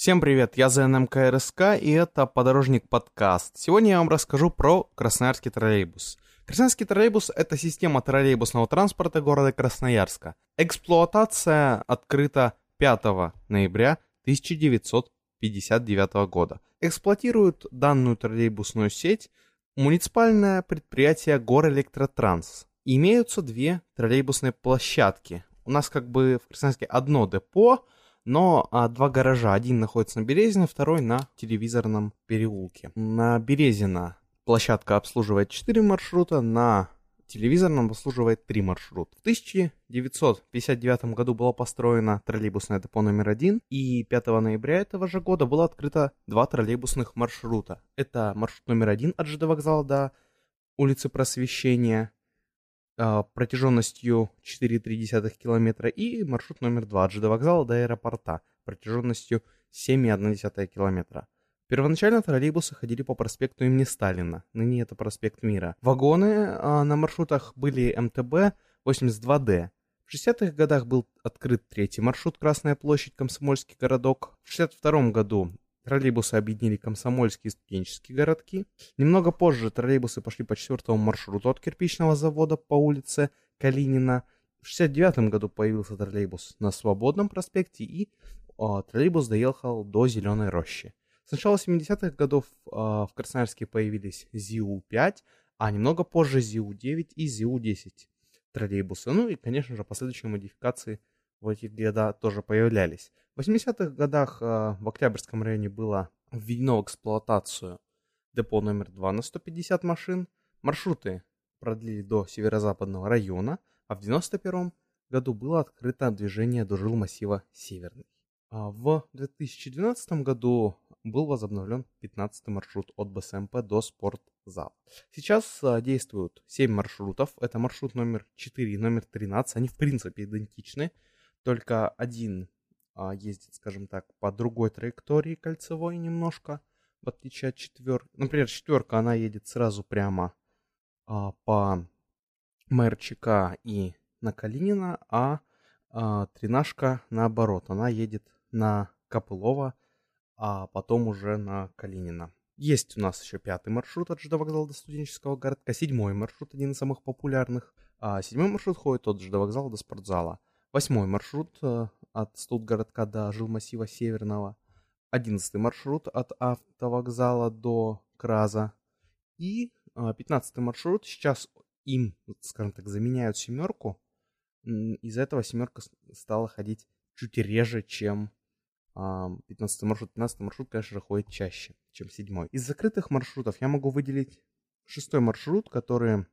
Всем привет, я ЗНМКРСК, и это Подорожник подкаст. Сегодня я вам расскажу про Красноярский троллейбус. Красноярский троллейбус – это система троллейбусного транспорта города Красноярска. Эксплуатация открыта 5 ноября 1959 года. Эксплуатирует данную троллейбусную сеть муниципальное предприятие Горэлектротранс. Имеются две троллейбусные площадки. У нас как бы в Красноярске одно депо – но а, два гаража. Один находится на Березино, второй на телевизорном переулке. На Березино площадка обслуживает 4 маршрута, на телевизорном обслуживает 3 маршрута. В 1959 году было построено троллейбусное депо номер один, и 5 ноября этого же года было открыто два троллейбусных маршрута. Это маршрут номер один от ЖД вокзала до улицы Просвещения, протяженностью 4,3 километра и маршрут номер 2 от ЖД вокзала до аэропорта протяженностью 7,1 километра. Первоначально троллейбусы ходили по проспекту имени Сталина, ныне это проспект Мира. Вагоны а, на маршрутах были МТБ 82D. В 60-х годах был открыт третий маршрут Красная площадь, Комсомольский городок. В 62 году Троллейбусы объединили комсомольские и студенческие городки. Немного позже троллейбусы пошли по четвертому маршруту от кирпичного завода по улице Калинина. В 69 году появился троллейбус на Свободном проспекте и о, троллейбус доехал до Зеленой рощи. С начала 70-х годов э, в Красноярске появились ЗИУ-5, а немного позже ЗИУ-9 и ЗИУ-10 троллейбусы. Ну и, конечно же, последующие модификации в эти года тоже появлялись. В 80-х годах э, в Октябрьском районе было введено в эксплуатацию депо номер 2 на 150 машин. Маршруты продлили до северо-западного района, а в 91 году было открыто движение до жил массива Северный. А в 2012 году был возобновлен 15 маршрут от БСМП до спортзал. Сейчас а, действуют 7 маршрутов. Это маршрут номер 4 и номер 13. Они в принципе идентичны только один а, ездит, скажем так, по другой траектории кольцевой немножко, в отличие от четверки. Например, четверка, она едет сразу прямо а, по Мэрчика и на Калинина, а, а тринашка наоборот, она едет на Копылова, а потом уже на Калинина. Есть у нас еще пятый маршрут от ЖД вокзала до студенческого городка, седьмой маршрут, один из самых популярных. А седьмой маршрут ходит от ЖД вокзала до спортзала. Восьмой маршрут э, от Студгородка до жилмассива Северного. Одиннадцатый маршрут от автовокзала до Краза. И э, пятнадцатый маршрут. Сейчас им, скажем так, заменяют семерку. Из-за этого семерка стала ходить чуть реже, чем 15 маршрут. 15 маршрут, конечно же, ходит чаще, чем 7. Из закрытых маршрутов я могу выделить шестой маршрут, который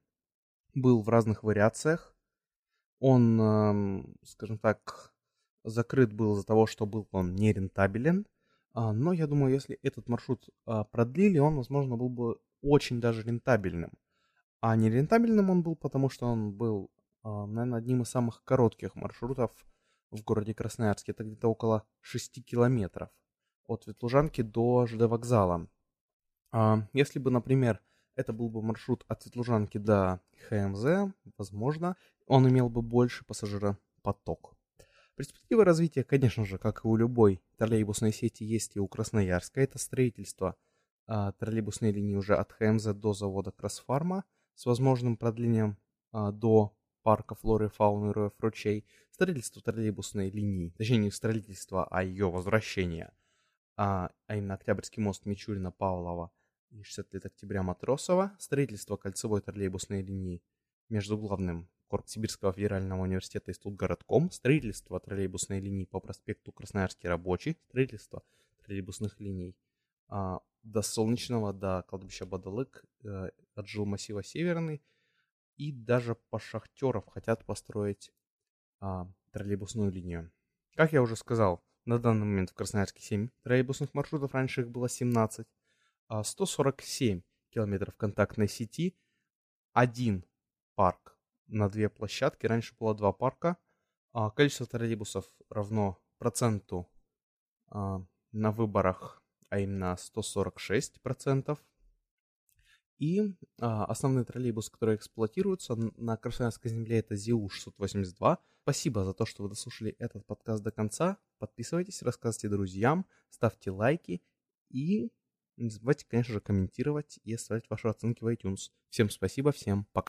был в разных вариациях. Он, скажем так, закрыт был из-за того, что был он нерентабелен. А, но я думаю, если этот маршрут а, продлили, он, возможно, был бы очень даже рентабельным. А нерентабельным он был, потому что он был, а, наверное, одним из самых коротких маршрутов в городе Красноярске. Это где-то около 6 километров от Ветлужанки до ЖД вокзала. Если бы, например, это был бы маршрут от Ветлужанки до ХМЗ, возможно, он имел бы больше пассажиропоток. Перспектива развития, конечно же, как и у любой троллейбусной сети, есть и у Красноярска. Это строительство а, троллейбусной линии уже от ХМЗ до завода Красфарма с возможным продлением а, до парка флоры, фауны, роев, ручей. Строительство троллейбусной линии, точнее не строительство, а ее возвращение, а, а именно Октябрьский мост Мичурина-Павлова и 60 лет октября Матросова, строительство кольцевой троллейбусной линии между главным корпусом Сибирского федерального университета и студгородком, строительство троллейбусной линии по проспекту Красноярский рабочий, строительство троллейбусных линий а, до Солнечного, до кладбища Бадалык, а, от жилмассива Северный, и даже по шахтеров хотят построить а, троллейбусную линию. Как я уже сказал, на данный момент в Красноярске 7 троллейбусных маршрутов, раньше их было 17. 147 километров контактной сети, один парк на две площадки. Раньше было два парка. А количество троллейбусов равно проценту а, на выборах, а именно 146 процентов. И а, основные троллейбусы, которые эксплуатируются на Красноярской земле, это ЗИУ-682. Спасибо за то, что вы дослушали этот подкаст до конца. Подписывайтесь, рассказывайте друзьям, ставьте лайки и не забывайте, конечно же, комментировать и оставлять ваши оценки в iTunes. Всем спасибо, всем пока.